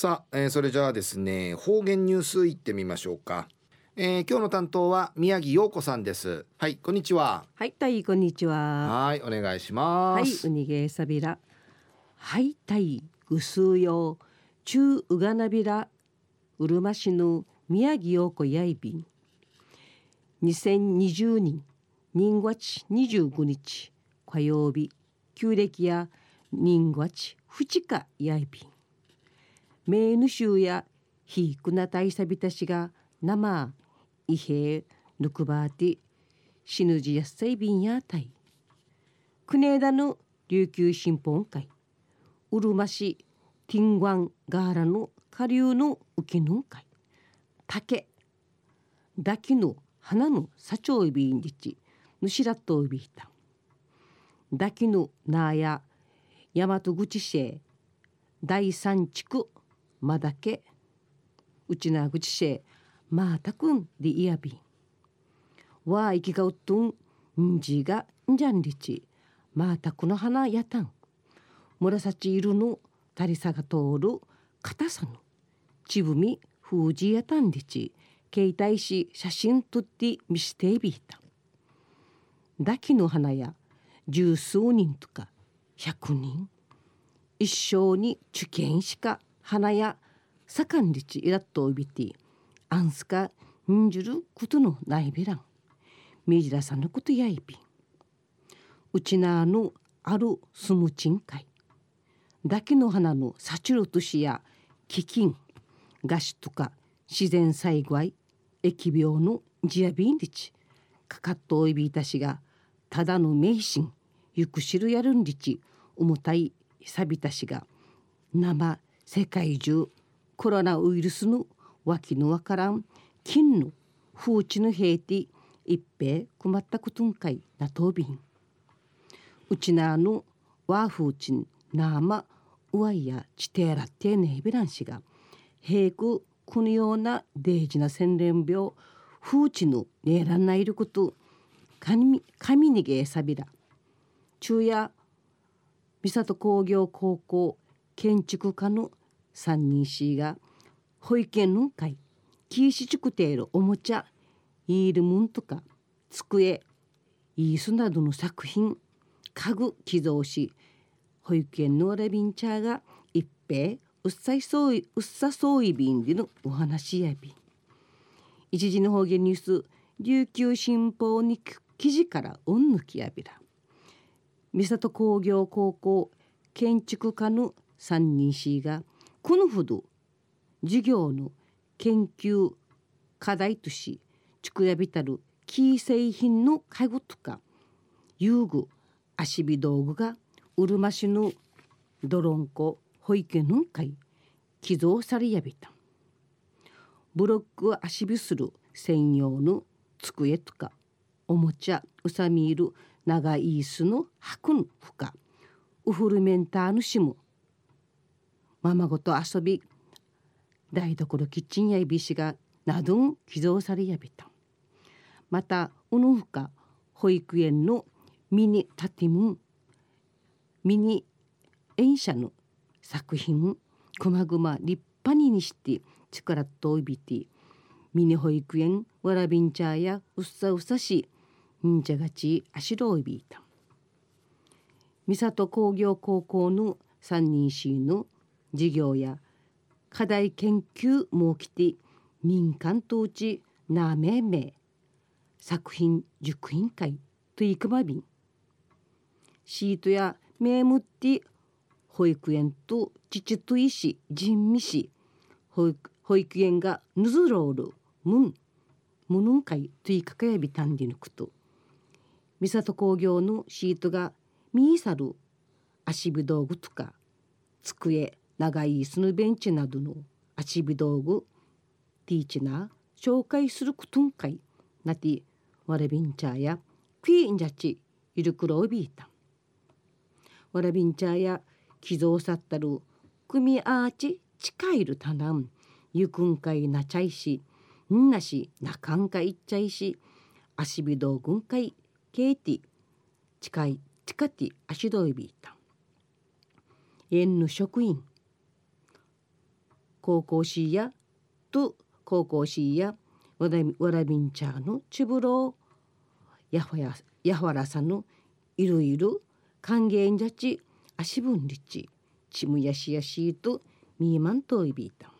さあ、えー、それじゃあですね方言ニュースいってみましょうか、えー、今日の担当は宮城陽子さんです。はいこんにちは。はいたいこんにちは。はいお願いします。はいうにげさびら。はいたいぐすうよ中うがなびらうるま市の宮城陽子やいびん。2020年人月25日火曜日旧暦や人月2日やいびん名ぬしゅうやひいくなたいさびたしが生いへぬくばーて死ぬじやっさいびんやたい。国枝の琉球新報会。うるま市ティングワンガーラの下流の浮きぬん会。竹だきの花のさちょいびんじちぬしらといびいた。だきのなあや大和口市第三地区まだけうちな口しまたくんでいやびんわあいきがうっとんんじがんじゃんりち。またくの花やたん。紫色のたりさが通る硬さの。ちぶみふうじやたんりち。携帯し写真撮って見してびいただきの花や十数人とか百人。一生に受験しか花や盛んりちいらっとおびてあんすかんじることのないべらんみじらさんのことやいびうちなあのあるすむちんかいだけの花のさちるとしや飢饉餓死とか自然災害疫病のじやびんりちかかっとおいびいたしがただの迷信ゆくしるやるんりち重たいさびたしが生世界中コロナウイルスの脇のわからん金の風知の兵て一平困ったことんかいなとびん。うちなのわ風ちんなまうわいやちてらてねびらんしが平くこのような大事な洗練病風知のねらんないること神神にげさびら昼夜三郷工業高校建築家の三人氏が保育園の会キーシチュクテールおもちゃイールムンとか机イースなどの作品家具寄贈し保育園のラビンチャーが一平うっさいそういうっさそういびんでのお話やび一時の方言ニュース琉球新報に記事からうんぬきやびら。三郷工業高校建築家の三人氏がこのほど授業の研究課題としちくやびたるキー製品の介護とか遊具足火道具がうるま市のドロンコ保育園の会寄贈されやびたブロックを足火する専用の机とかおもちゃうさみいる長い椅子の白のふかウフルメンターのしむままごと遊び台所キッチンやいびしがなどん寄贈されやびた。またうぬふか保育園のミニタティムミニ演者の作品くまぐま立派ににして力といびてミニ保育園わらびんちゃやうっさうさしんじゃがちあしろいびいた。三郷工業高校の三人市の事業や課題研究もきて民間統治なめめ。作品塾員会といくまびん。シートや名ムって保育園と父といし人味し保育園がぬずろうるむんむぬんかいといかかやびたんでぬくと。三郷工業のシートがミーサル足火道具とか机長い椅子のベンチなどの足火道具ティーチナ紹介することんかいなてわらびんちゃやクイーンジャチゆるくろびいた。わらびんちゃや寄贈さったる組アーチ近いるたなんゆくんかいなちゃいしんなしなかんかいっちゃいし足火道具んかいケーティ近い近ティ足どいびいた。園の職員高校しやと高校しやわらわらびんちゃのちぶろやほややわらさぬいろいろ歓迎んじゃち足分立ちむやしやしとみーまんといびいた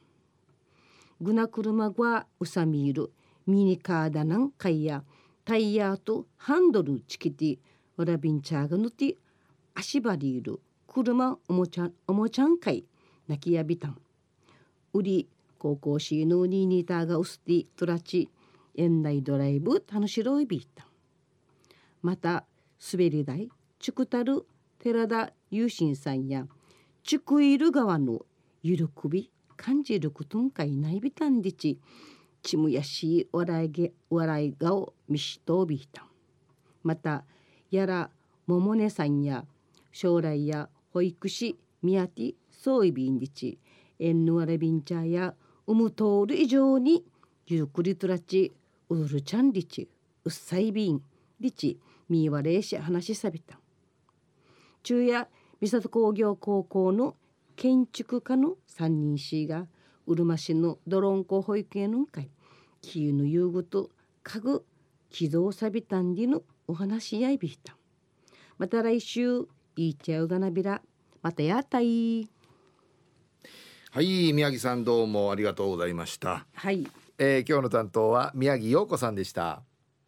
ぐな車がうさみいるミニカーダナンカイヤタイヤとハンドルチキティわらびんちゃがぬて足場りいる車おもちゃおもちゃんかい泣きやびたん。売り高校シーヌーニーニーターがうすてトラチ園内ドライブ楽しろいびいたまた滑り台チュクタル寺田雄心さんやチュクイル川のゆるくび感じることんかいないびたんでちちむやしい笑いげ笑い顔みしとびいたまたやらももねさんや将来や保育士宮テそういびんでちえんぬわれびんちゃやうむとおる以上にゆっくりとらちうるちゃんりちうっさいびんりちみわれし話しさびた中夜三郷工業高校の建築家の三人氏がうるま市のドロンコ保育園の会キーの遊具と家具起動さびたんりのお話やいびたまた来週いいちゃうがなびらまたやったいはい宮城さんどうもありがとうございました、はい。えー、今日の担当は宮城陽子さんでした